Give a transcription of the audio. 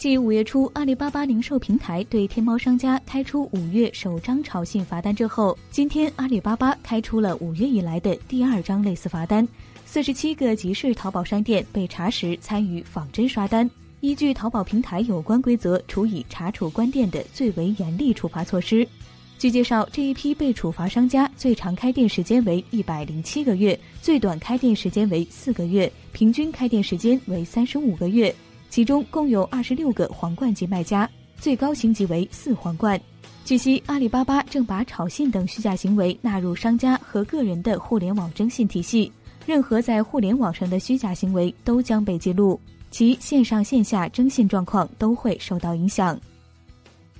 继五月初阿里巴巴零售平台对天猫商家开出五月首张炒信罚单之后，今天阿里巴巴开出了五月以来的第二张类似罚单，四十七个集市淘宝商店被查实参与仿真刷单，依据淘宝平台有关规则处以查处关店的最为严厉处罚措施。据介绍，这一批被处罚商家最长开店时间为一百零七个月，最短开店时间为四个月，平均开店时间为三十五个月。其中共有二十六个皇冠级卖家，最高星级为四皇冠。据悉，阿里巴巴正把炒信等虚假行为纳入商家和个人的互联网征信体系，任何在互联网上的虚假行为都将被记录，其线上线下征信状况都会受到影响。